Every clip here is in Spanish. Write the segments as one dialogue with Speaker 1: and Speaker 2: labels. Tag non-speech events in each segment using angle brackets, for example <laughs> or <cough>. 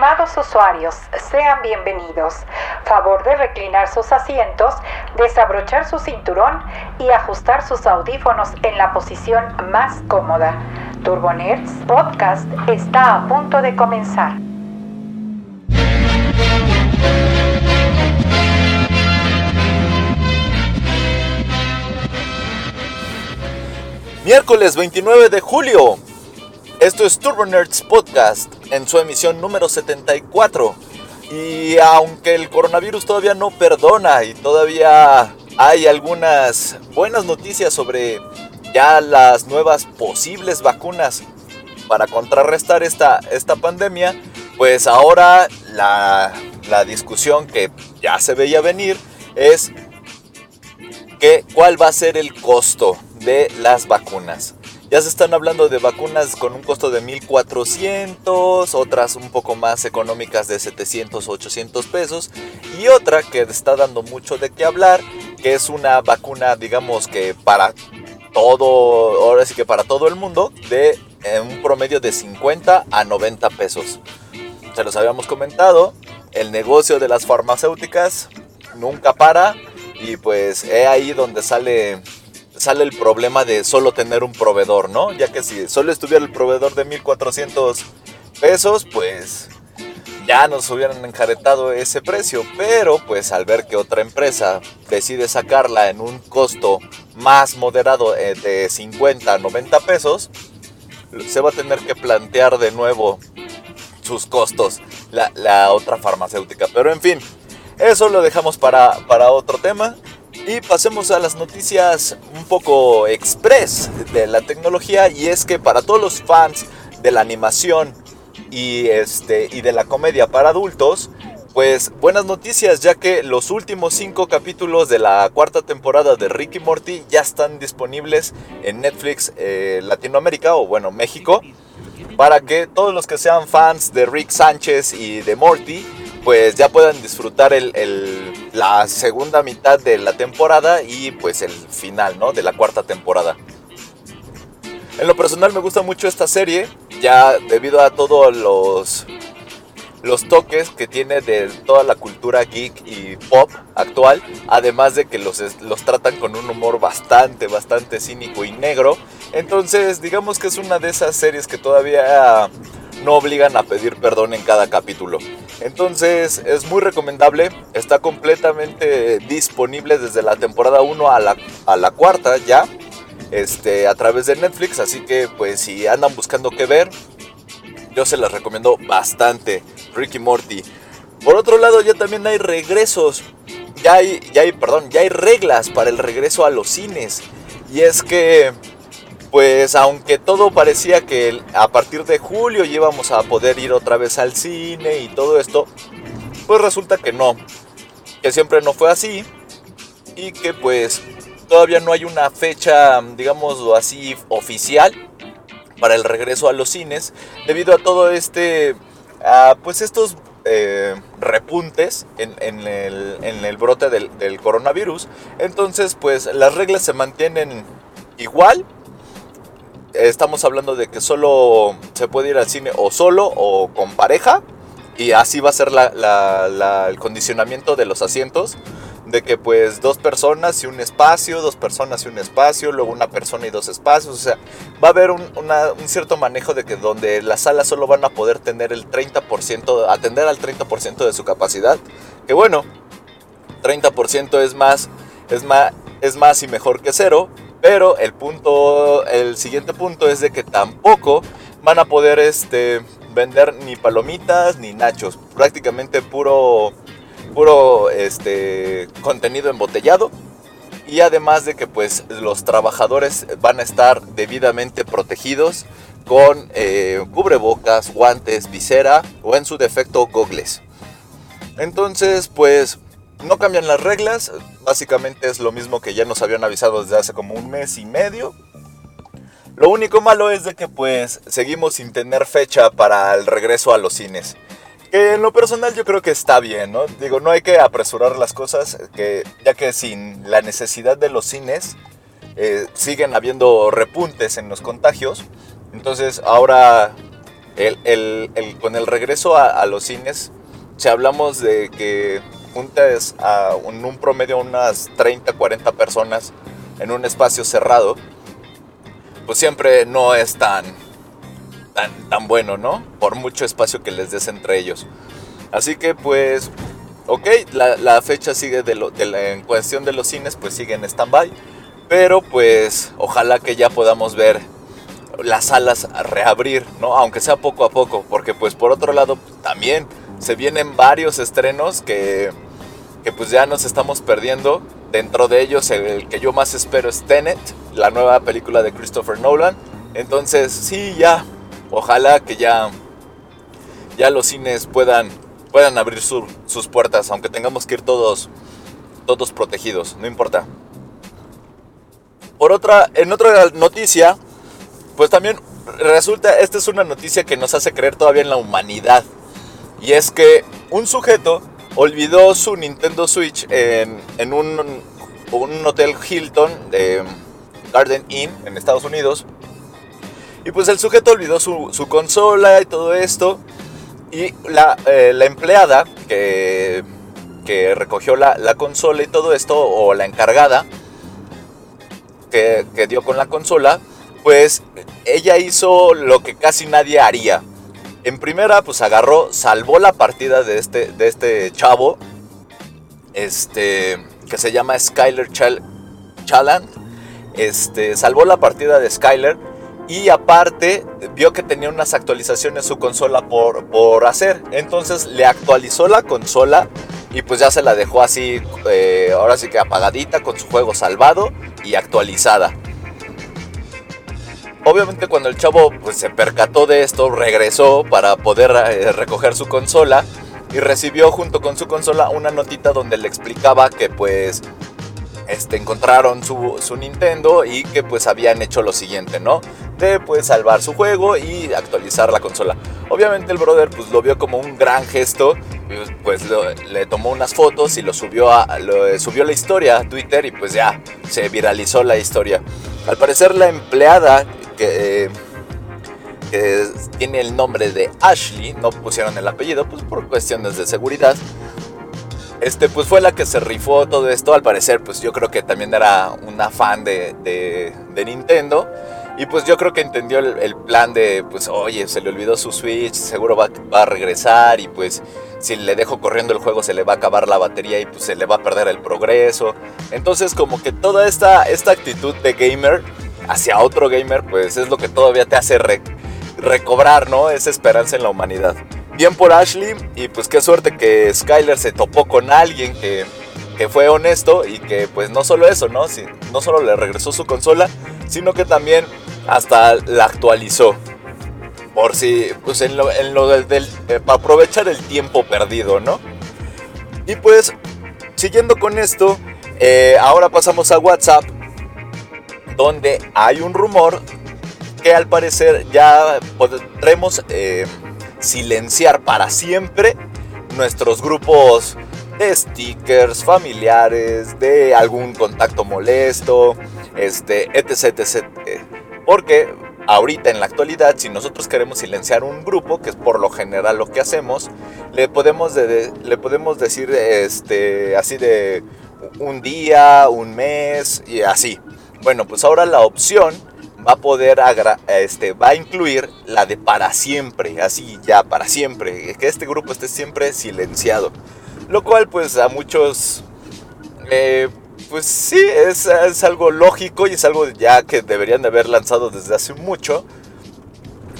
Speaker 1: Estimados usuarios, sean bienvenidos. Favor de reclinar sus asientos, desabrochar su cinturón y ajustar sus audífonos en la posición más cómoda. Turbonerds Podcast está a punto de comenzar.
Speaker 2: Miércoles 29 de julio. Esto es Turbo Nerds Podcast en su emisión número 74. Y aunque el coronavirus todavía no perdona y todavía hay algunas buenas noticias sobre ya las nuevas posibles vacunas para contrarrestar esta, esta pandemia, pues ahora la, la discusión que ya se veía venir es que cuál va a ser el costo de las vacunas. Ya se están hablando de vacunas con un costo de 1400, otras un poco más económicas de 700 o 800 pesos y otra que está dando mucho de qué hablar, que es una vacuna digamos que para todo, ahora sí que para todo el mundo, de un promedio de 50 a 90 pesos. Se los habíamos comentado, el negocio de las farmacéuticas nunca para y pues es ahí donde sale sale el problema de solo tener un proveedor, ¿no? Ya que si solo estuviera el proveedor de 1400 pesos, pues ya nos hubieran enjaretado ese precio. Pero pues al ver que otra empresa decide sacarla en un costo más moderado eh, de 50 a 90 pesos, se va a tener que plantear de nuevo sus costos la, la otra farmacéutica. Pero en fin, eso lo dejamos para, para otro tema. Y pasemos a las noticias un poco express de la tecnología y es que para todos los fans de la animación y, este, y de la comedia para adultos, pues buenas noticias ya que los últimos cinco capítulos de la cuarta temporada de Ricky Morty ya están disponibles en Netflix eh, Latinoamérica o bueno México para que todos los que sean fans de Rick Sánchez y de Morty pues ya puedan disfrutar el, la segunda mitad de la temporada y pues el final, ¿no? De la cuarta temporada. En lo personal me gusta mucho esta serie, ya debido a todos los, los toques que tiene de toda la cultura geek y pop actual, además de que los, los tratan con un humor bastante, bastante cínico y negro. Entonces digamos que es una de esas series que todavía no obligan a pedir perdón en cada capítulo. Entonces es muy recomendable, está completamente disponible desde la temporada 1 a la, a la cuarta ya, este, a través de Netflix, así que pues si andan buscando qué ver, yo se las recomiendo bastante, Ricky Morty. Por otro lado ya también hay regresos, ya hay, ya hay, perdón, ya hay reglas para el regreso a los cines. Y es que pues aunque todo parecía que a partir de julio íbamos a poder ir otra vez al cine y todo esto, pues resulta que no, que siempre no fue así y que pues todavía no hay una fecha, digamos así, oficial para el regreso a los cines debido a todo este, pues estos eh, repuntes en, el, brote del, del coronavirus. Entonces pues las reglas se mantienen igual estamos hablando de que solo se puede ir al cine o solo o con pareja. Y así va a ser el condicionamiento de los asientos. De que pues dos personas y un espacio, dos personas y un espacio, luego una persona y dos espacios. O sea, va a haber un, un cierto manejo de que donde las salas solo van a poder tener el 30%, atender al 30% de su capacidad. Que bueno, 30% es más, es más, es más y mejor que cero. Pero el punto, el siguiente punto es de que tampoco van a poder este, vender ni palomitas ni nachos. Prácticamente puro, puro este, contenido embotellado. Y además de que pues los trabajadores van a estar debidamente protegidos con eh, cubrebocas, guantes, visera o en su defecto gogles. Entonces pues no cambian las reglas, básicamente es lo mismo que ya nos habían avisado desde hace como un mes y medio. Lo único malo es de que pues seguimos sin tener fecha para el regreso a los cines. En lo personal yo creo que está bien, ¿no? Digo, no hay que apresurar las cosas, que, ya que sin la necesidad de los cines eh, siguen habiendo repuntes en los contagios. Entonces ahora con el regreso a, los cines, si hablamos de que juntas a un, promedio unas 30, 40 personas en un espacio cerrado, pues siempre no es tan, tan, bueno, ¿no? Por mucho espacio que les des entre ellos. Así que pues, ok, la, fecha sigue de, lo, de en cuestión de los cines, pues sigue en stand-by. Pero pues ojalá que ya podamos ver las salas reabrir, ¿no? Aunque sea poco a poco, porque pues por otro lado también se vienen varios estrenos que, que pues ya nos estamos perdiendo. Dentro de ellos el que yo más espero es Tenet, la nueva película de Christopher Nolan. Entonces sí, ya, ojalá que ya, ya los cines puedan, puedan abrir sus puertas, aunque tengamos que ir todos, todos protegidos, no importa. Por otra, en otra noticia, pues también resulta, esta es una noticia que nos hace creer todavía en la humanidad. Y es que un sujeto olvidó su Nintendo Switch en, un, hotel Hilton de Garden Inn en Estados Unidos. Y pues el sujeto olvidó su, consola y todo esto. Y la, eh, empleada que, que recogió la, consola y todo esto, o la encargada que, que dio con la consola, pues ella hizo lo que casi nadie haría. En primera, pues agarró, salvó la partida de este, de este chavo, este, que se llama Skyler Chaland. Este, salvó la partida de Skyler y aparte vio que tenía unas actualizaciones su consola por, por hacer. Entonces le actualizó la consola y pues ya se la dejó así, eh, ahora sí que apagadita, con su juego salvado y actualizada. Obviamente cuando el chavo pues, se percató de esto, regresó para poder eh, recoger su consola y recibió junto con su consola una notita donde le explicaba que pues este, encontraron su, su, Nintendo y que pues habían hecho lo siguiente, ¿no? De pues salvar su juego y actualizar la consola. Obviamente el brother pues lo vio como un gran gesto, pues le tomó unas fotos y lo subió a lo, subió la historia a Twitter y pues ya se viralizó la historia. Al parecer la empleada que, tiene el nombre de Ashley, no pusieron el apellido, pues por cuestiones de seguridad. Este, pues fue la que se rifó todo esto, al parecer, pues yo creo que también era una fan de, de, Nintendo. Y pues yo creo que entendió el, plan de, pues oye, se le olvidó su Switch, seguro va, va, a regresar y pues si le dejo corriendo el juego se le va a acabar la batería y pues se le va a perder el progreso. Entonces como que toda esta, esta actitud de gamer hacia otro gamer, pues es lo que todavía te hace recobrar, ¿no? Esa esperanza en la humanidad. Bien por Ashley y pues qué suerte que Skyler se topó con alguien que, que fue honesto y que pues no solo eso, ¿no? Si, no solo le regresó su consola, sino que también hasta la actualizó. Por si, pues en lo, en lo del, eh, para aprovechar el tiempo perdido, ¿no? Y pues, siguiendo con esto, eh, ahora pasamos a WhatsApp donde hay un rumor que al parecer ya podremos eh, silenciar para siempre nuestros grupos de stickers familiares, de algún contacto molesto, este, etc, etc. Porque ahorita en la actualidad, si nosotros queremos silenciar un grupo, que es por lo general lo que hacemos, le podemos, le podemos decir este, así de un día, un mes y así. Bueno, pues ahora la opción va a poder, este, va a incluir la de para siempre, así ya para siempre, que este grupo esté siempre silenciado. Lo cual pues a muchos, eh, pues sí, es, es, algo lógico y es algo ya que deberían de haber lanzado desde hace mucho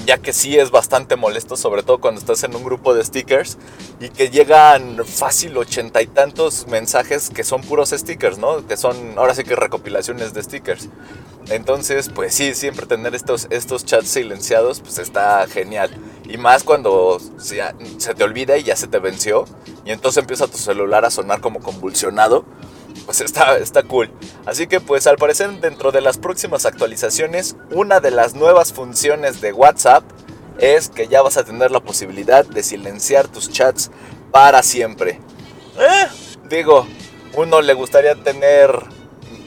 Speaker 2: ya que sí es bastante molesto, sobre todo cuando estás en un grupo de stickers y que llegan fácil ochenta y tantos mensajes que son puros stickers, ¿no? Que son ahora sí que recopilaciones de stickers. Entonces, pues sí, siempre tener estos, estos chats silenciados, pues está genial. Y más cuando se, se te olvida y ya se te venció y entonces empieza tu celular a sonar como convulsionado pues está, está cool. Así que pues al parecer dentro de las próximas actualizaciones, una de las nuevas funciones de WhatsApp es que ya vas a tener la posibilidad de silenciar tus chats para siempre. Eh, digo, uno le gustaría tener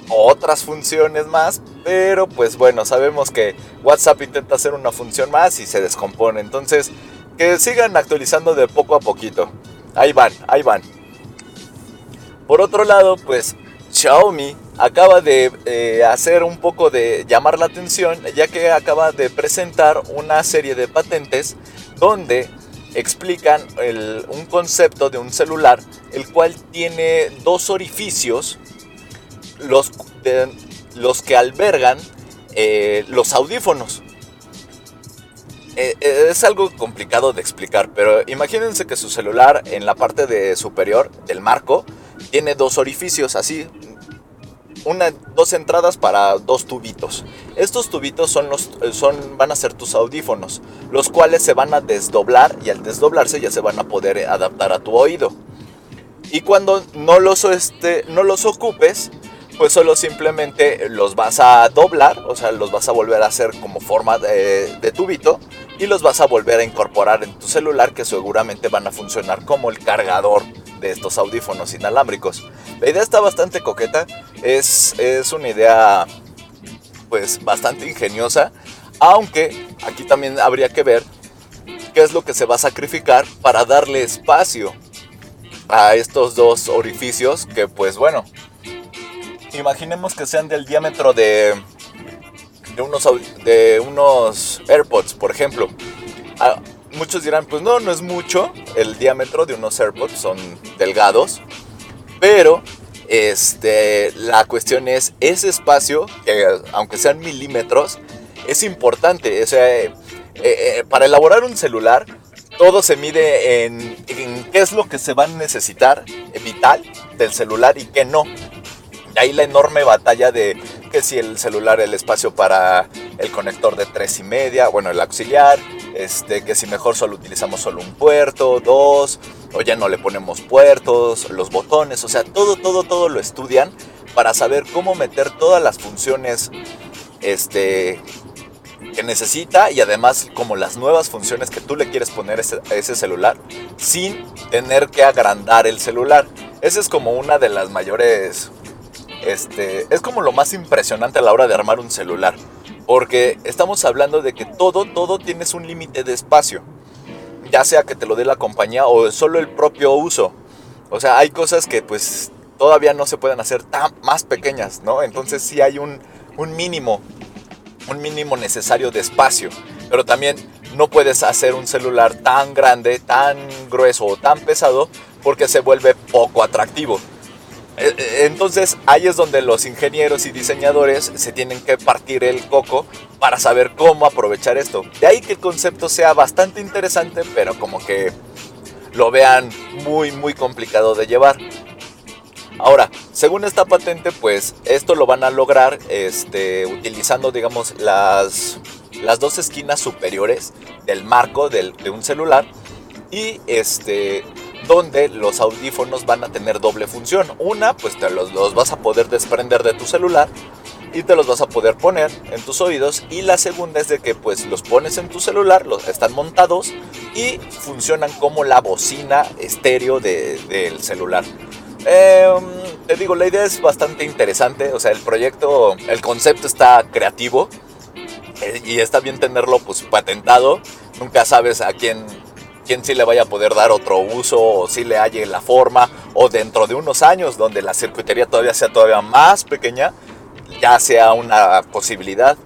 Speaker 2: otras funciones más, pero pues bueno, sabemos que WhatsApp intenta hacer una función más y se descompone. Entonces, que sigan actualizando de poco a poquito. Ahí van, ahí van. Por otro lado, pues Xiaomi acaba de eh, hacer un poco de llamar la atención ya que acaba de presentar una serie de patentes donde explican un concepto de un celular el cual tiene dos orificios los, los que albergan eh, los audífonos. Eh, es algo complicado de explicar, pero imagínense que su celular en la parte de superior del marco tiene dos orificios así, una, dos entradas para dos tubitos. Estos tubitos son los, son, van a ser tus audífonos, los cuales se van a desdoblar y al desdoblarse ya se van a poder adaptar a tu oído. Y cuando no los, este, no los ocupes, pues solo simplemente los vas a doblar, o sea, los vas a volver a hacer como forma de, de, tubito y los vas a volver a incorporar en tu celular que seguramente van a funcionar como el cargador de estos audífonos inalámbricos. La idea está bastante coqueta, es, es una idea pues bastante ingeniosa, aunque aquí también habría que ver qué es lo que se va a sacrificar para darle espacio a estos dos orificios que pues bueno, imaginemos que sean del diámetro de, de, unos, de unos AirPods, por ejemplo. Muchos dirán, pues no, no es mucho. El diámetro de unos AirPods son delgados. Pero este, la cuestión es ese espacio, que aunque sean milímetros, es importante. O sea, eh, eh, para elaborar un celular, todo se mide en, qué es lo que se va a necesitar vital del celular y qué no. Y ahí la enorme batalla de que si el celular, el espacio para el conector de tres y media, bueno, el auxiliar, este, que si mejor solo utilizamos solo un puerto, dos, o ya no le ponemos puertos, los botones, o sea, todo, todo, todo lo estudian para saber cómo meter todas las funciones este, que necesita y además como las nuevas funciones que tú le quieres poner a ese celular sin tener que agrandar el celular. Esa es como una de las mayores, este, es como lo más impresionante a la hora de armar un celular. Porque estamos hablando de que todo, todo tienes un límite de espacio. Ya sea que te lo dé la compañía o solo el propio uso. O sea, hay cosas que pues todavía no se pueden hacer tan más pequeñas, ¿no? Entonces sí hay un, un mínimo, un mínimo necesario de espacio. Pero también no puedes hacer un celular tan grande, tan grueso o tan pesado porque se vuelve poco atractivo. Eh, eh, entonces ahí es donde los ingenieros y diseñadores se tienen que partir el coco para saber cómo aprovechar esto. De ahí que el concepto sea bastante interesante, pero como que lo vean muy muy complicado de llevar. Ahora, según esta patente, pues esto lo van a lograr este, utilizando, digamos, las, las dos esquinas superiores del marco del, de un celular y este, donde los audífonos van a tener doble función. Una, pues te los, los, vas a poder desprender de tu celular y te los vas a poder poner en tus oídos. Y la segunda es de que pues los pones en tu celular, los, están montados y funcionan como la bocina estéreo de, del celular. Eh, te digo, la idea es bastante interesante, o sea, el proyecto, el concepto está creativo eh, y está bien tenerlo pues patentado. Nunca sabes a quién quién sí le vaya a poder dar otro uso o si le halle la forma o dentro de unos años donde la circuitería todavía sea todavía más pequeña, ya sea una posibilidad.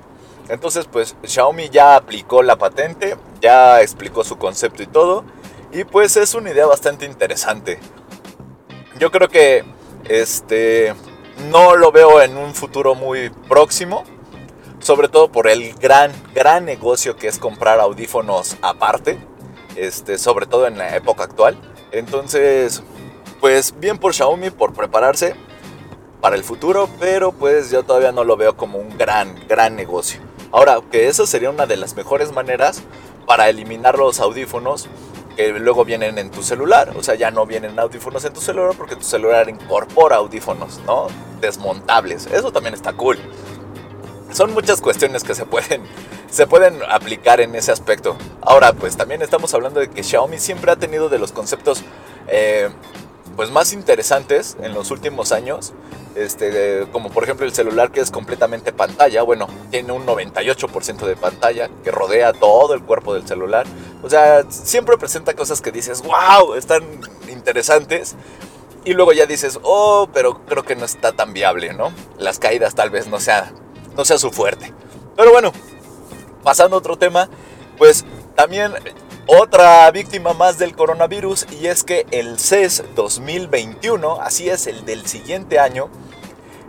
Speaker 2: Entonces pues Xiaomi ya aplicó la patente, ya explicó su concepto y todo y pues es una idea bastante interesante. Yo creo que este no lo veo en un futuro muy próximo, sobre todo por el gran gran negocio que es comprar audífonos aparte este, sobre todo en la época actual. Entonces, pues bien por Xiaomi por prepararse para el futuro, pero pues yo todavía no lo veo como un gran, gran negocio. Ahora, que eso sería una de las mejores maneras para eliminar los audífonos que luego vienen en tu celular. O sea, ya no vienen audífonos en tu celular porque tu celular incorpora audífonos, ¿no? Desmontables. Eso también está cool. Son muchas cuestiones que se pueden se pueden aplicar en ese aspecto. Ahora, pues también estamos hablando de que Xiaomi siempre ha tenido de los conceptos eh, pues más interesantes en los últimos años. este, como por ejemplo el celular que es completamente pantalla, bueno, tiene un 98% de pantalla que rodea todo el cuerpo del celular. O sea, siempre presenta cosas que dices, wow, están interesantes. Y luego ya dices, oh, pero creo que no está tan viable, ¿no? Las caídas tal vez no sea, no sea su fuerte. Pero bueno, pasando a otro tema, pues también otra víctima más del coronavirus y es que el CES 2021, así es, el del siguiente año,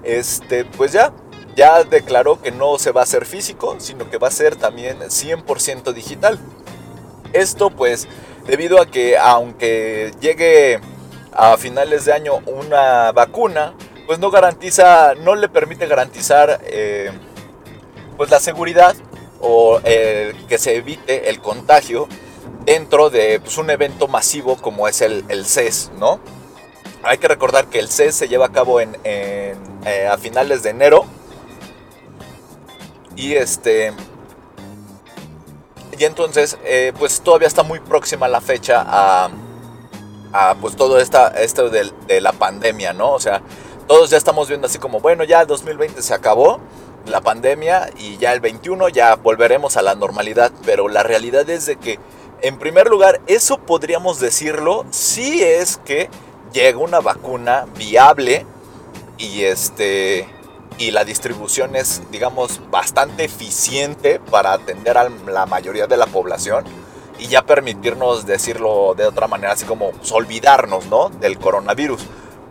Speaker 2: este, pues ya, ya declaró que no se va a hacer físico, sino que va a ser también 100% digital. Esto pues debido a que aunque llegue a finales de año una vacuna, pues no garantiza, no le permite garantizar eh, pues la seguridad o eh, que se evite el contagio dentro de pues, un evento masivo como es el, el, CES, ¿no? Hay que recordar que el CES se lleva a cabo en, eh, a finales de enero y este y entonces eh, pues todavía está muy próxima la fecha a, a pues todo esta, esto de, de la pandemia, ¿no? O sea, todos ya estamos viendo así como, bueno, ya el 2020 se acabó, la pandemia y ya el 21 ya volveremos a la normalidad, pero la realidad es de que en primer lugar eso podríamos decirlo si es que llega una vacuna viable y este y la distribución es digamos bastante eficiente para atender a la mayoría de la población y ya permitirnos decirlo de otra manera así como pues, olvidarnos, ¿no? del coronavirus.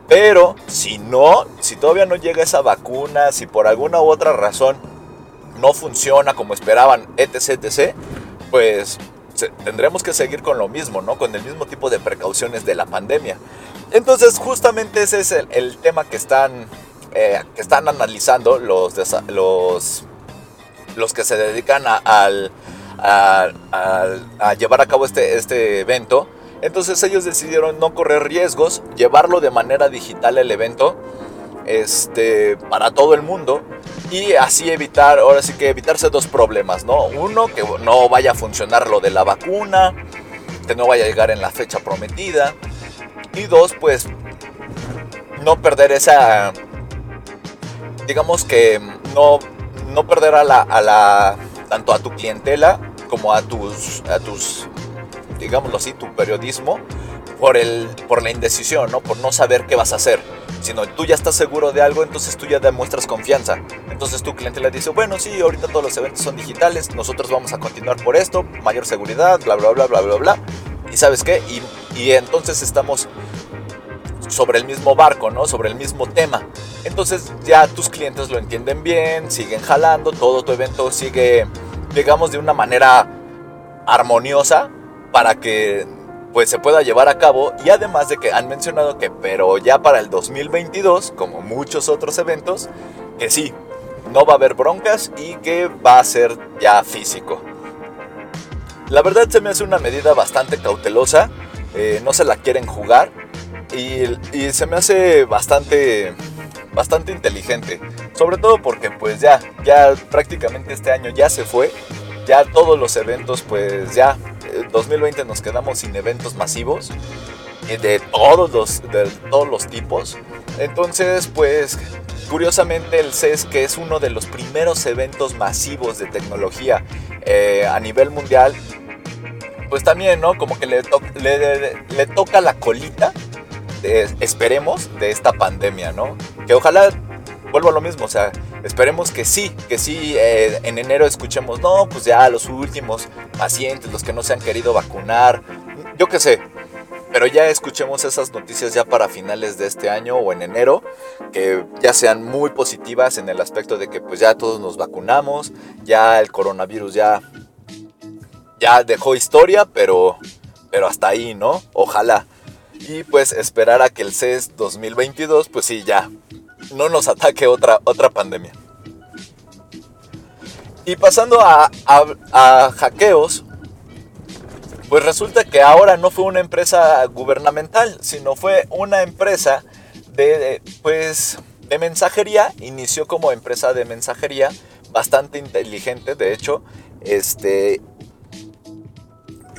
Speaker 2: Pero si no, si todavía no llega esa vacuna, si por alguna u otra razón no funciona como esperaban, etc, etc, pues tendremos que seguir con lo mismo, ¿no? Con el mismo tipo de precauciones de la pandemia. Entonces, justamente ese es el, tema que están, eh, que están analizando los, los, los que se dedican a, a, llevar a cabo este, este evento entonces ellos decidieron no correr riesgos, llevarlo de manera digital el evento este, para todo el mundo y así evitar, ahora sí que evitarse dos problemas, ¿no? Uno, que no vaya a funcionar lo de la vacuna, que no vaya a llegar en la fecha prometida. Y dos, pues no perder esa, digamos que no, no perder a la, a la, tanto a tu clientela como a tus, a tus digámoslo así, tu periodismo por, el, por la indecisión, ¿no? Por no saber qué vas a hacer. Sino tú ya estás seguro de algo, entonces tú ya demuestras confianza. Entonces tu cliente le dice, bueno, sí, ahorita todos los eventos son digitales, nosotros vamos a continuar por esto, mayor seguridad, bla, bla, bla, bla, bla, bla. ¿Y sabes qué? Y, y entonces estamos sobre el mismo barco, ¿no? Sobre el mismo tema. Entonces ya tus clientes lo entienden bien, siguen jalando, todo tu evento sigue, digamos, de una manera armoniosa, para que pues se pueda llevar a cabo y además de que han mencionado que pero ya para el 2022 como muchos otros eventos que sí no va a haber broncas y que va a ser ya físico. La verdad se me hace una medida bastante cautelosa eh, no se la quieren jugar y, y, se me hace bastante bastante inteligente. Sobre todo porque pues ya ya prácticamente este año ya se fue ya todos los eventos pues ya 2020 nos quedamos sin eventos masivos eh, de todos los, de todos los tipos. Entonces, pues curiosamente el CES, que es uno de los primeros eventos masivos de tecnología eh, a nivel mundial, pues también, ¿no? Como que le, le, toca la colita, esperemos, de esta pandemia, ¿no? Que ojalá vuelvo a lo mismo, o sea, esperemos que sí, que sí eh, en enero escuchemos, no, pues ya los últimos pacientes, los que no se han querido vacunar, yo qué sé, pero ya escuchemos esas noticias ya para finales de este año o en enero, que ya sean muy positivas en el aspecto de que pues ya todos nos vacunamos, ya el coronavirus ya, ya dejó historia, pero, pero hasta ahí, ¿no? Ojalá. Y pues esperar a que el CES 2022, pues sí, ya no nos ataque otra, otra pandemia. Y pasando a, hackeos, pues resulta que ahora no fue una empresa gubernamental, sino fue una empresa de, pues, de mensajería. Inició como empresa de mensajería, bastante inteligente, de hecho, este,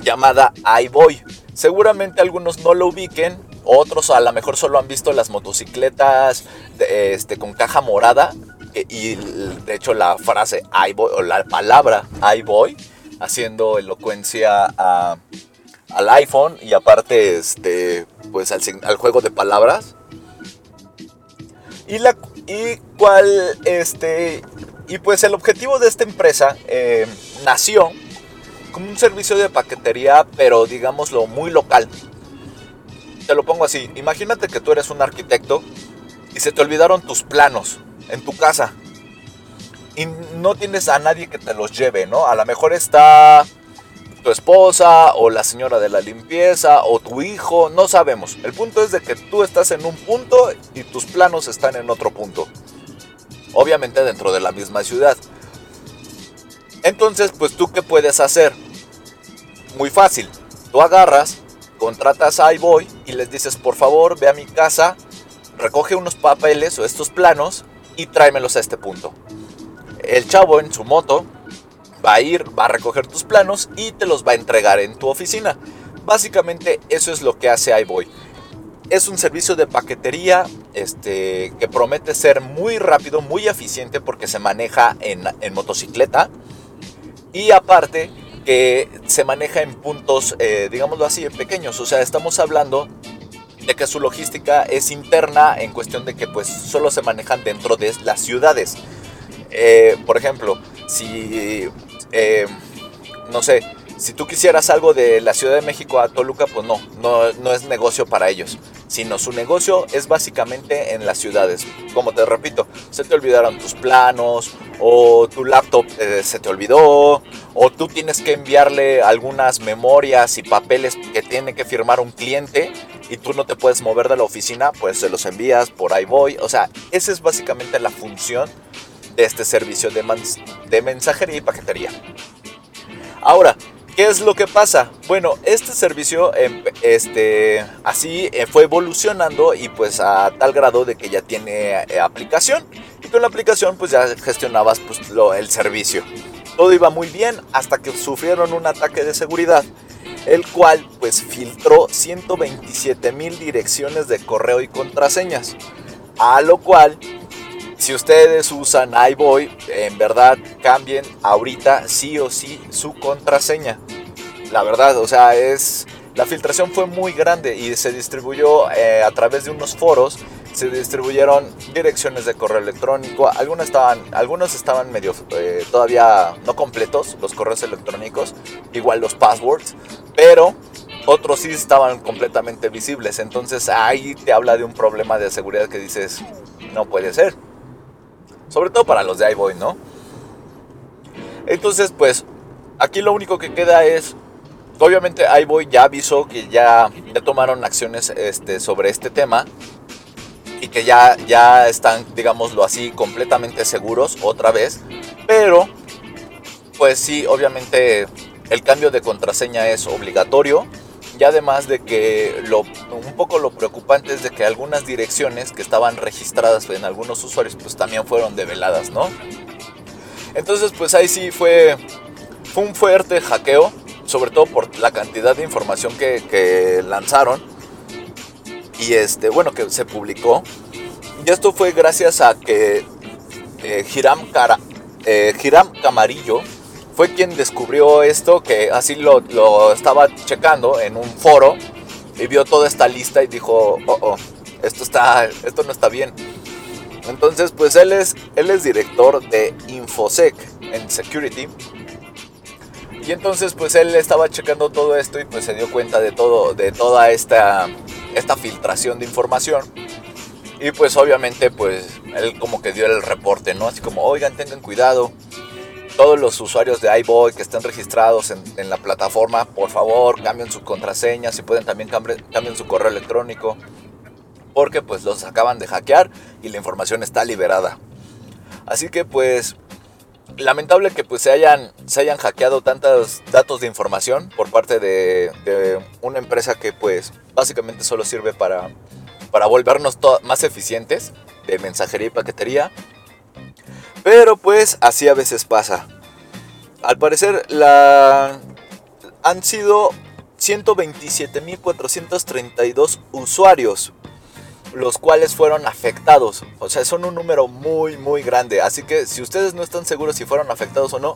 Speaker 2: llamada iBoy. Seguramente algunos no lo ubiquen otros a lo mejor solo han visto las motocicletas este, con caja morada y de hecho la frase I la palabra I voy haciendo elocuencia al iPhone y aparte este, pues al, juego de palabras. Y, la, y cuál, este, y pues el objetivo de esta empresa eh, nació como un servicio de paquetería, pero digámoslo muy local. Te lo pongo así, imagínate que tú eres un arquitecto y se te olvidaron tus planos en tu casa y no tienes a nadie que te los lleve, ¿no? A lo mejor está tu esposa o la señora de la limpieza o tu hijo, no sabemos. El punto es de que tú estás en un punto y tus planos están en otro punto. Obviamente dentro de la misma ciudad. Entonces, pues tú qué puedes hacer? Muy fácil. Tú agarras, contratas a iBoy y les dices, por favor, ve a mi casa, recoge unos papeles o estos planos y tráemelos a este punto el chavo en su moto va a ir, va a recoger tus planos y te los va a entregar en tu oficina. Básicamente eso es lo que hace iBoy. Es un servicio de paquetería este, que promete ser muy rápido, muy eficiente porque se maneja en, motocicleta. Y aparte que se maneja en puntos, eh, digámoslo así, pequeños. O sea, estamos hablando de que su logística es interna en cuestión de que pues solo se manejan dentro de las ciudades. Eh, por ejemplo, si, eh, no sé, si tú quisieras algo de la Ciudad de México a Toluca, pues no, no, es negocio para ellos. Sino su negocio es básicamente en las ciudades. Como te repito, se te olvidaron tus planos, o tu laptop eh, se te olvidó, o tú tienes que enviarle algunas memorias y papeles que tiene que firmar un cliente y tú no te puedes mover de la oficina, pues se los envías por ahí voy. O sea, esa es básicamente la función este servicio de, de mensajería y paquetería. Ahora, ¿Qué es lo que pasa? Bueno, este servicio em, este, así eh, fue evolucionando y pues a tal grado de que ya tiene eh, aplicación. Y con la aplicación pues ya gestionabas pues, lo, el servicio. Todo iba muy bien hasta que sufrieron un ataque de seguridad, el cual pues filtró 127 mil direcciones de correo y contraseñas. A lo cual si ustedes usan iBoy, en verdad cambien ahorita sí o sí su contraseña. La verdad, o sea, es la filtración fue muy grande y se distribuyó eh, a través de unos foros. Se distribuyeron direcciones de correo electrónico. Algunas estaban, algunos estaban medio eh, todavía no completos los correos electrónicos, igual los passwords, pero otros sí estaban completamente visibles. Entonces ahí te habla de un problema de seguridad que dices, no puede ser. Sobre todo para los de iBoy, ¿no? Entonces, pues, aquí lo único que queda es. Obviamente iBoy ya avisó que ya, ya tomaron acciones este, sobre este tema y que ya, ya están, digámoslo así, completamente seguros otra vez. Pero, pues sí, obviamente el cambio de contraseña es obligatorio y además de que lo, un poco lo preocupante es de que algunas direcciones que estaban registradas en algunos usuarios pues también fueron develadas, ¿no? Entonces pues ahí sí fue, fue un fuerte hackeo, sobre todo por la cantidad de información que, lanzaron y este, bueno, que se publicó. Y esto fue gracias a que eh, Cara, eh, Hiram Camarillo, fue quien descubrió esto, que así lo, estaba checando en un foro y vio toda esta lista y dijo, oh, oh, esto, está, esto no está bien. Entonces, pues él es, él es director de Infosec en Security. Y entonces, pues él estaba checando todo esto y pues se dio cuenta de todo, de toda esta, esta filtración de información. Y pues obviamente, pues él como que dio el reporte, ¿no? Así como, oigan, tengan cuidado todos los usuarios de iBoy que estén registrados en, la plataforma, por favor, cambien su contraseña, si pueden también cambien, su correo electrónico, porque pues los acaban de hackear y la información está liberada. Así que pues lamentable que pues se hayan, se hayan hackeado tantos datos de información por parte de, una empresa que pues básicamente solo sirve para, para volvernos más eficientes de mensajería y paquetería pero pues así a veces pasa. Al parecer la... han sido 127.432 usuarios, los cuales fueron afectados. O sea, son un número muy, muy grande. Así que si ustedes no están seguros si fueron afectados o no,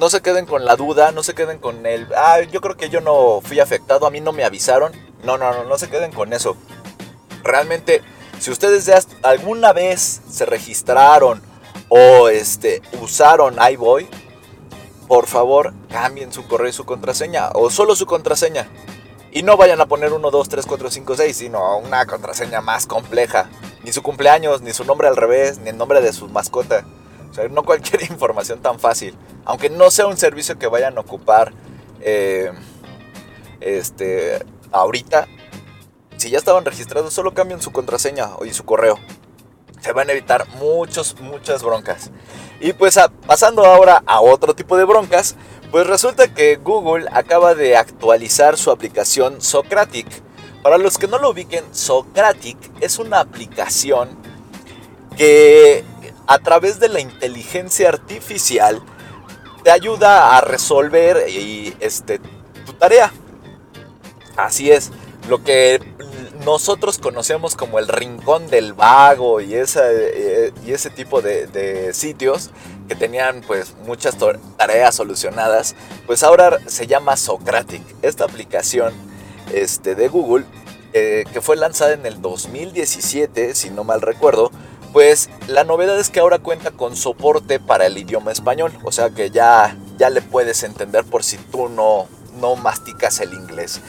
Speaker 2: no se queden con la duda, no se queden con el, ah, yo creo que yo no fui afectado, a mí no me avisaron. No, no, no, no se queden con eso. Realmente, si ustedes ya alguna vez se registraron o este, usaron iBoy, por favor cambien su correo y su contraseña o solo su contraseña. Y no vayan a poner 1, 2, 3, 4, 5, 6, sino una contraseña más compleja. Ni su cumpleaños, ni su nombre al revés, ni el nombre de su mascota. O sea, no cualquier <laughs> información tan fácil. Aunque no sea un servicio que vayan a ocupar eh, este, ahorita. Si ya estaban registrados, solo cambien su contraseña y su correo. Se van a evitar muchos, muchas broncas. Y pues pasando ahora a otro tipo de broncas, pues resulta que Google acaba de actualizar su aplicación Socratic. Para los que no lo ubiquen, Socratic es una aplicación que a través de la inteligencia artificial te ayuda a resolver y, este, tu tarea. Así es, lo que nosotros conocemos como el rincón del vago y, esa, eh, y ese tipo de, sitios que tenían pues muchas tareas solucionadas, pues ahora se llama Socratic. Esta aplicación este, de Google, eh, que fue lanzada en el 2017, si no mal recuerdo, pues la novedad es que ahora cuenta con soporte para el idioma español, o sea que ya, ya le puedes entender por si tú no, no masticas el inglés.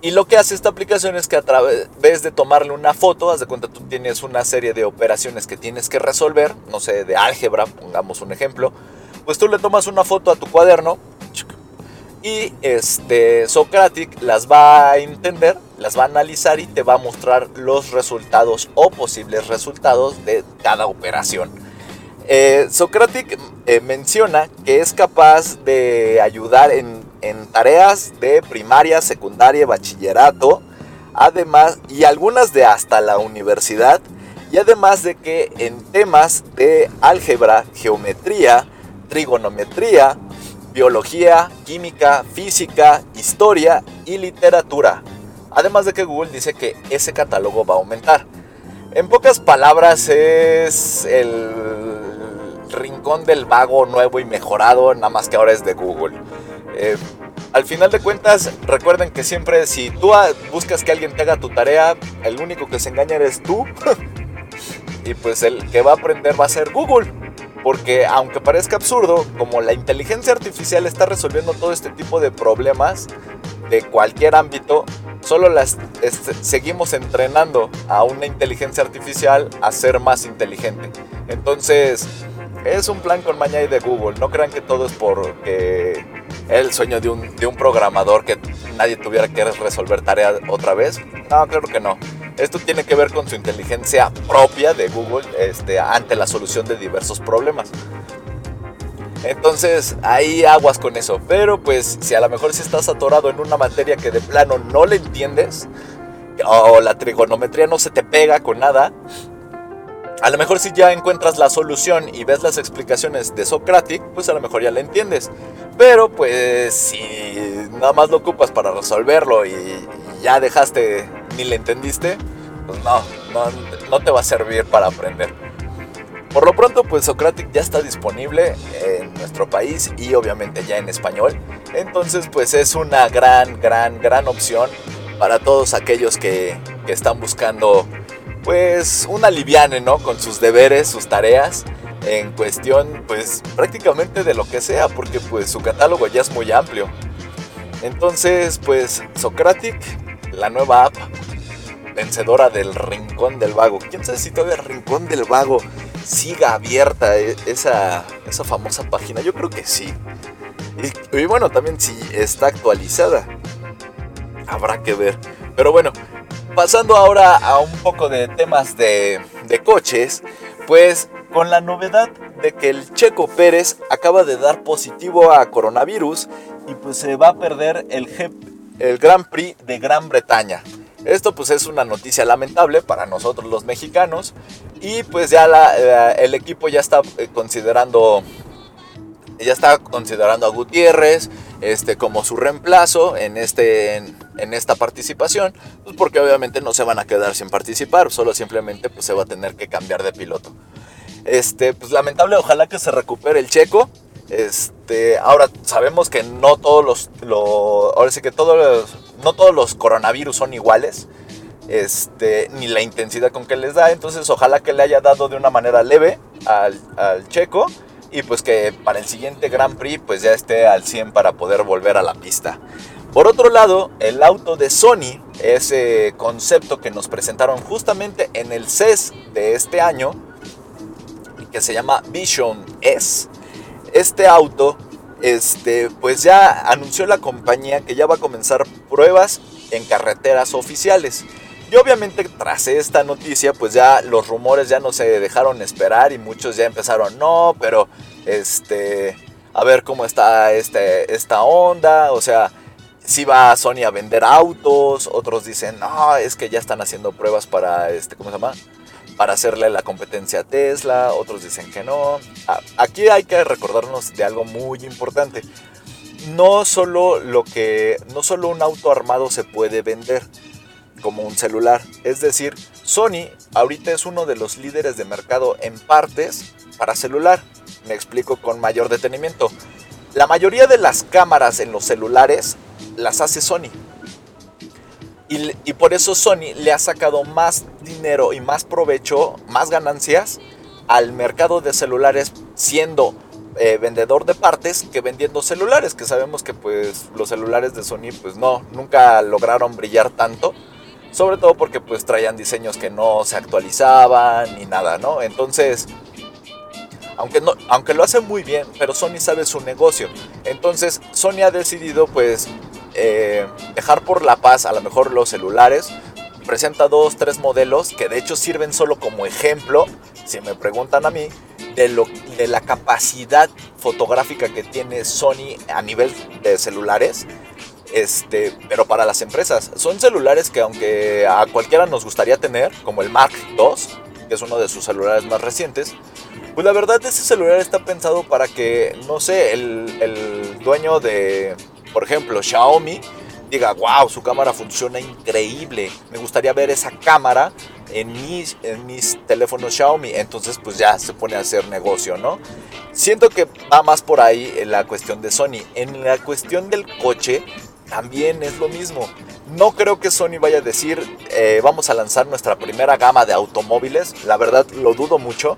Speaker 2: Y lo que hace esta aplicación es que a través de tomarle una foto, haz de cuenta tú tienes una serie de operaciones que tienes que resolver, no sé, de álgebra, pongamos un ejemplo, pues tú le tomas una foto a tu cuaderno y este Socratic las va a entender, las va a analizar y te va a mostrar los resultados o posibles resultados de cada operación. Eh, Socratic eh, menciona que es capaz de ayudar en en tareas de primaria, secundaria, bachillerato, además, y algunas de hasta la universidad, y además de que en temas de álgebra, geometría, trigonometría, biología, química, física, historia y literatura. Además de que Google dice que ese catálogo va a aumentar. En pocas palabras es el rincón del vago nuevo y mejorado, nada más que ahora es de Google. Eh, al final de cuentas, recuerden que siempre si tú buscas que alguien te haga tu tarea, el único que se engaña eres tú. <laughs> y pues el que va a aprender va a ser Google. Porque aunque parezca absurdo, como la inteligencia artificial está resolviendo todo este tipo de problemas de cualquier ámbito, solo las este, seguimos entrenando a una inteligencia artificial a ser más inteligente. Entonces, es un plan con maña de Google. No crean que todo es porque el sueño de un, de un programador que nadie tuviera que resolver tarea otra vez. No, creo que no. Esto tiene que ver con su inteligencia propia de Google este, ante la solución de diversos problemas. Entonces, ahí aguas con eso. Pero pues, si a lo mejor si estás atorado en una materia que de plano no le entiendes, o la trigonometría no se te pega con nada, a lo mejor si ya encuentras la solución y ves las explicaciones de Socratic, pues a lo mejor ya la entiendes. Pero pues si nada más lo ocupas para resolverlo y, ya dejaste ni le entendiste, pues no, no, no te va a servir para aprender. Por lo pronto, pues Socratic ya está disponible en nuestro país y obviamente ya en español. Entonces, pues es una gran, gran, gran opción para todos aquellos que, que están buscando pues un aliviane, ¿no? Con sus deberes, sus tareas en cuestión pues prácticamente de lo que sea porque pues su catálogo ya es muy amplio. Entonces pues Socratic, la nueva app vencedora del Rincón del Vago. ¿Quién sabe si todavía el Rincón del Vago siga abierta e, esa, esa famosa página? Yo creo que sí. Y, y bueno, también si está actualizada. Habrá que ver. Pero bueno, pasando ahora a un poco de temas de, coches, pues con la novedad de que el Checo Pérez acaba de dar positivo a coronavirus y pues se va a perder el, el Grand Prix de Gran Bretaña. Esto pues es una noticia lamentable para nosotros los mexicanos y pues ya eh, el equipo ya está eh, considerando ya está considerando a Gutiérrez este, como su reemplazo en, este, en, esta participación, pues porque obviamente no se van a quedar sin participar, solo simplemente pues se va a tener que cambiar de piloto. Este, pues lamentable, ojalá que se recupere el checo. Este, ahora sabemos que no todos los, ahora sí que todos no todos los coronavirus son iguales. Este, ni la intensidad con que les da. Entonces, ojalá que le haya dado de una manera leve al, al checo y pues que para el siguiente Grand Prix pues ya esté al 100 para poder volver a la pista. Por otro lado, el auto de Sony, ese concepto que nos presentaron justamente en el CES de este año, que se llama Vision S, este auto, este, pues ya anunció la compañía que ya va a comenzar pruebas en carreteras oficiales. Y obviamente tras esta noticia, pues ya los rumores ya no se dejaron esperar y muchos ya empezaron, no, pero este, a ver cómo está este, esta onda, o sea, si va Sony a vender autos, otros dicen, no, es que ya están haciendo pruebas para, este, ¿cómo se llama? Para hacerle la competencia a Tesla, otros dicen que no. Aquí hay que recordarnos de algo muy importante. No solo lo que, no solo un auto armado se puede vender, como un celular. Es decir, Sony ahorita es uno de los líderes de mercado en partes para celular. Me explico con mayor detenimiento. La mayoría de las cámaras en los celulares las hace Sony. Y, por eso Sony le ha sacado más dinero y más provecho, más ganancias al mercado de celulares siendo eh, vendedor de partes que vendiendo celulares, que sabemos que pues los celulares de Sony pues no, nunca lograron brillar tanto sobre todo porque pues traían diseños que no se actualizaban ni nada, ¿no? Entonces, aunque, no, aunque lo hacen muy bien, pero Sony sabe su negocio. Entonces, Sony ha decidido pues eh, dejar por la paz a lo mejor los celulares. Presenta dos, tres modelos que de hecho sirven solo como ejemplo, si me preguntan a mí, de, lo, de la capacidad fotográfica que tiene Sony a nivel de celulares este, pero para las empresas. Son celulares que aunque a cualquiera nos gustaría tener, como el Mark II, que es uno de sus celulares más recientes, pues la verdad ese celular está pensado para que, no sé, el, dueño de, por ejemplo, Xiaomi, diga, wow, su cámara funciona increíble, me gustaría ver esa cámara en mis, en mis teléfonos Xiaomi. Entonces pues ya se pone a hacer negocio, ¿no? Siento que va más por ahí en la cuestión de Sony. En la cuestión del coche, también es lo mismo. No creo que Sony vaya a decir, eh, vamos a lanzar nuestra primera gama de automóviles. La verdad lo dudo mucho.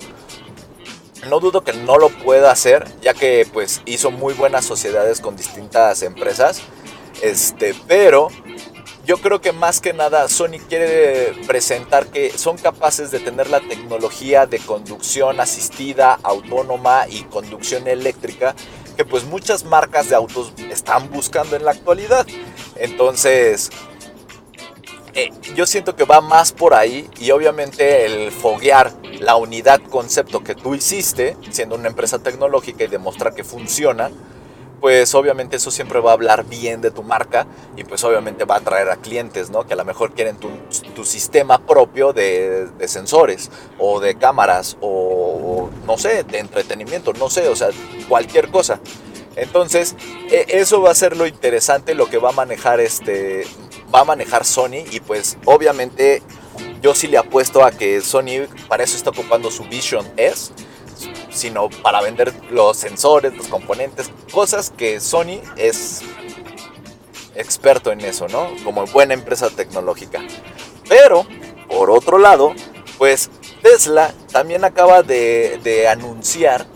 Speaker 2: No dudo que no lo pueda hacer, ya que pues hizo muy buenas sociedades con distintas empresas. Este, pero yo creo que más que nada Sony quiere presentar que son capaces de tener la tecnología de conducción asistida, autónoma y conducción eléctrica que pues muchas marcas de autos están buscando en la actualidad. Entonces, eh, yo siento que va más por ahí y obviamente el foguear la unidad concepto que tú hiciste, siendo una empresa tecnológica y demostrar que funciona, pues obviamente eso siempre va a hablar bien de tu marca y pues obviamente va a atraer a clientes, ¿no? Que a lo mejor quieren tu, sistema propio de, sensores o de cámaras o, no sé, de entretenimiento, no sé, o sea, cualquier cosa. Entonces, e, eso va a ser lo interesante, lo que va a manejar este, va a manejar Sony y pues obviamente yo sí le apuesto a que Sony para eso está ocupando su Vision S sino para vender los sensores, los componentes, cosas que Sony es experto en eso, ¿no? Como buena empresa tecnológica. Pero, por otro lado, pues Tesla también acaba de, de anunciar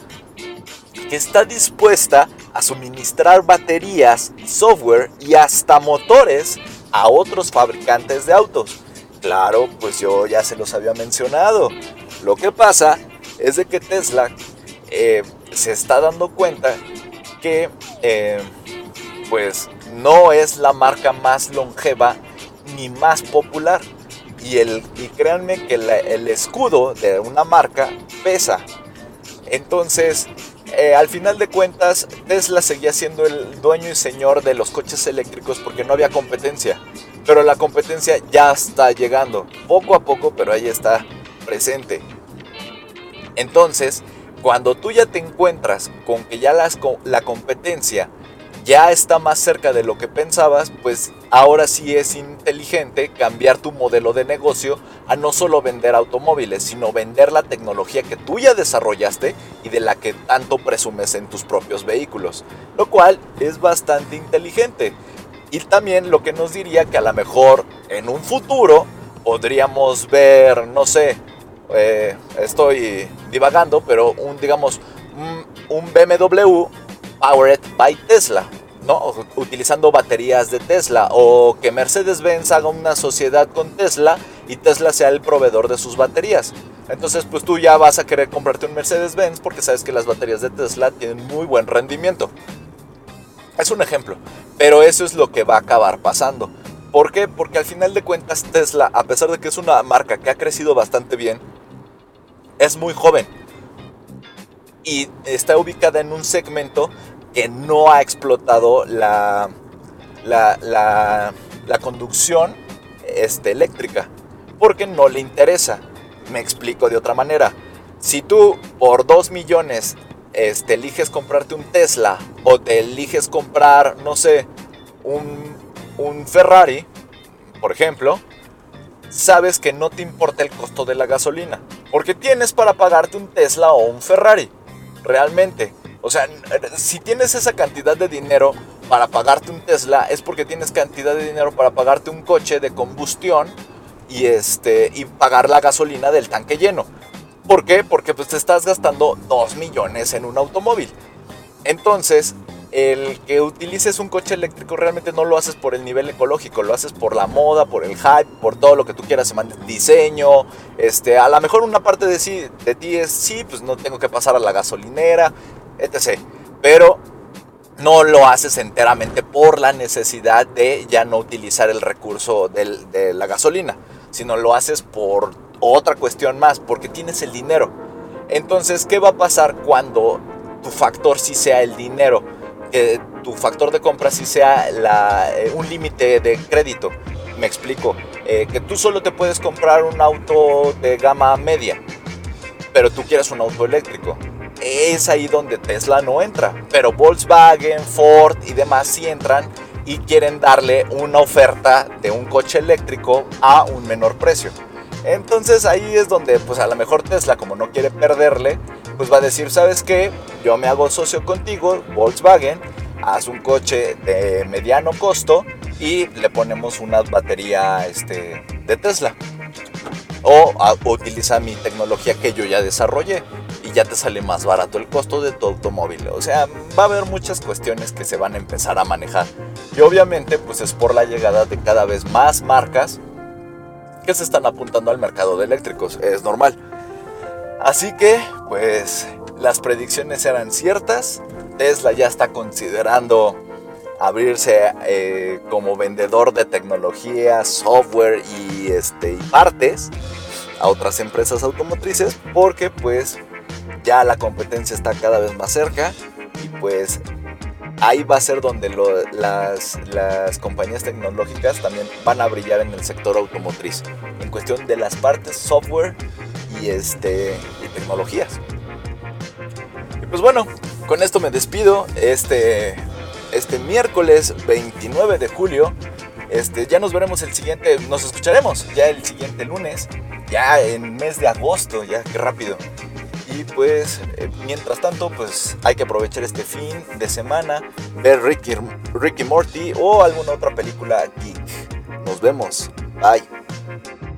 Speaker 2: que está dispuesta a suministrar baterías, software y hasta motores a otros fabricantes de autos. Claro, pues yo ya se los había mencionado. Lo que pasa es de que Tesla eh, se está dando cuenta que eh, pues no es la marca más longeva ni más popular. Y, el, y créanme que el escudo de una marca pesa. Entonces, eh, al final de cuentas, Tesla seguía siendo el dueño y señor de los coches eléctricos porque no había competencia. Pero la competencia ya está llegando, poco a poco, pero ahí está presente. Entonces, cuando tú ya te encuentras con que ya la competencia ya está más cerca de lo que pensabas, pues ahora sí es inteligente cambiar tu modelo de negocio a no solo vender automóviles, sino vender la tecnología que tú ya desarrollaste y de la que tanto presumes en tus propios vehículos, lo cual es bastante inteligente. Y también lo que nos diría que a lo mejor en un futuro podríamos ver, no sé, eh, estoy divagando, pero un, digamos, un BMW Powered by Tesla, ¿no? utilizando baterías de Tesla, o que Mercedes-Benz haga una sociedad con Tesla y Tesla sea el proveedor de sus baterías. Entonces, pues tú ya vas a querer comprarte un Mercedes-Benz porque sabes que las baterías de Tesla tienen muy buen rendimiento. Es un ejemplo, pero eso es lo que va a acabar pasando. ¿Por qué? Porque al final de cuentas Tesla, a pesar de que es una marca que ha crecido bastante bien, es muy joven y está ubicada en un segmento que no ha explotado la, la, conducción este, eléctrica, porque no le interesa. Me explico de otra manera. Si tú por 2 millones este, eliges comprarte un Tesla o te eliges comprar, no sé, un, un Ferrari, por ejemplo, sabes que no te importa el costo de la gasolina, porque tienes para pagarte un Tesla o un Ferrari, realmente. O sea, si tienes esa cantidad de dinero para pagarte un Tesla, es porque tienes cantidad de dinero para pagarte un coche de combustión y, este, y pagar la gasolina del tanque lleno. ¿Por qué? Porque pues te estás gastando 2 millones en un automóvil. Entonces, el que utilices un coche eléctrico realmente no lo haces por el nivel ecológico, lo haces por la moda, por el hype, por todo lo que tú quieras, diseño, este, a lo mejor una parte de, sí, de ti es, sí, pues no tengo que pasar a la gasolinera, etc. Pero no lo haces enteramente por la necesidad de ya no utilizar el recurso de la gasolina, sino lo haces por otra cuestión más, porque tienes el dinero. Entonces, ¿qué va a pasar cuando tu factor sí sea el dinero? Que tu factor de compra sí sea eh, un límite de crédito. Me explico. Eh, que tú solo te puedes comprar un auto de gama media, pero tú quieres un auto eléctrico es ahí donde Tesla no entra. Pero Volkswagen, Ford y demás sí entran y quieren darle una oferta de un coche eléctrico a un menor precio. Entonces ahí es donde pues a lo mejor Tesla como no quiere perderle, pues va a decir, ¿sabes qué? Yo me hago socio contigo, Volkswagen, haz un coche de mediano costo y le ponemos una batería este, de Tesla. O utiliza mi tecnología que yo ya desarrollé ya te sale más barato el costo de tu automóvil. O sea, va a haber muchas cuestiones que se van a empezar a manejar. Y obviamente, pues es por la llegada de cada vez más marcas que se están apuntando al mercado de eléctricos. Es normal. Así que, pues, las predicciones eran ciertas. Tesla ya está considerando abrirse eh, como vendedor de tecnología, software y, este, y partes a otras empresas automotrices porque pues ya la competencia está cada vez más cerca y pues ahí va a ser donde las, compañías tecnológicas también van a brillar en el sector automotriz, en cuestión de las partes, software y, este, y tecnologías. Y pues bueno, con esto me despido. Este, este miércoles 29 de julio, este, ya nos veremos el siguiente, nos escucharemos ya el siguiente lunes, ya en mes de agosto, ya qué rápido. Y pues, eh, mientras tanto, pues hay que aprovechar este fin de semana, ver Ricky, Ricky Morty o alguna otra película geek. Nos vemos. Bye.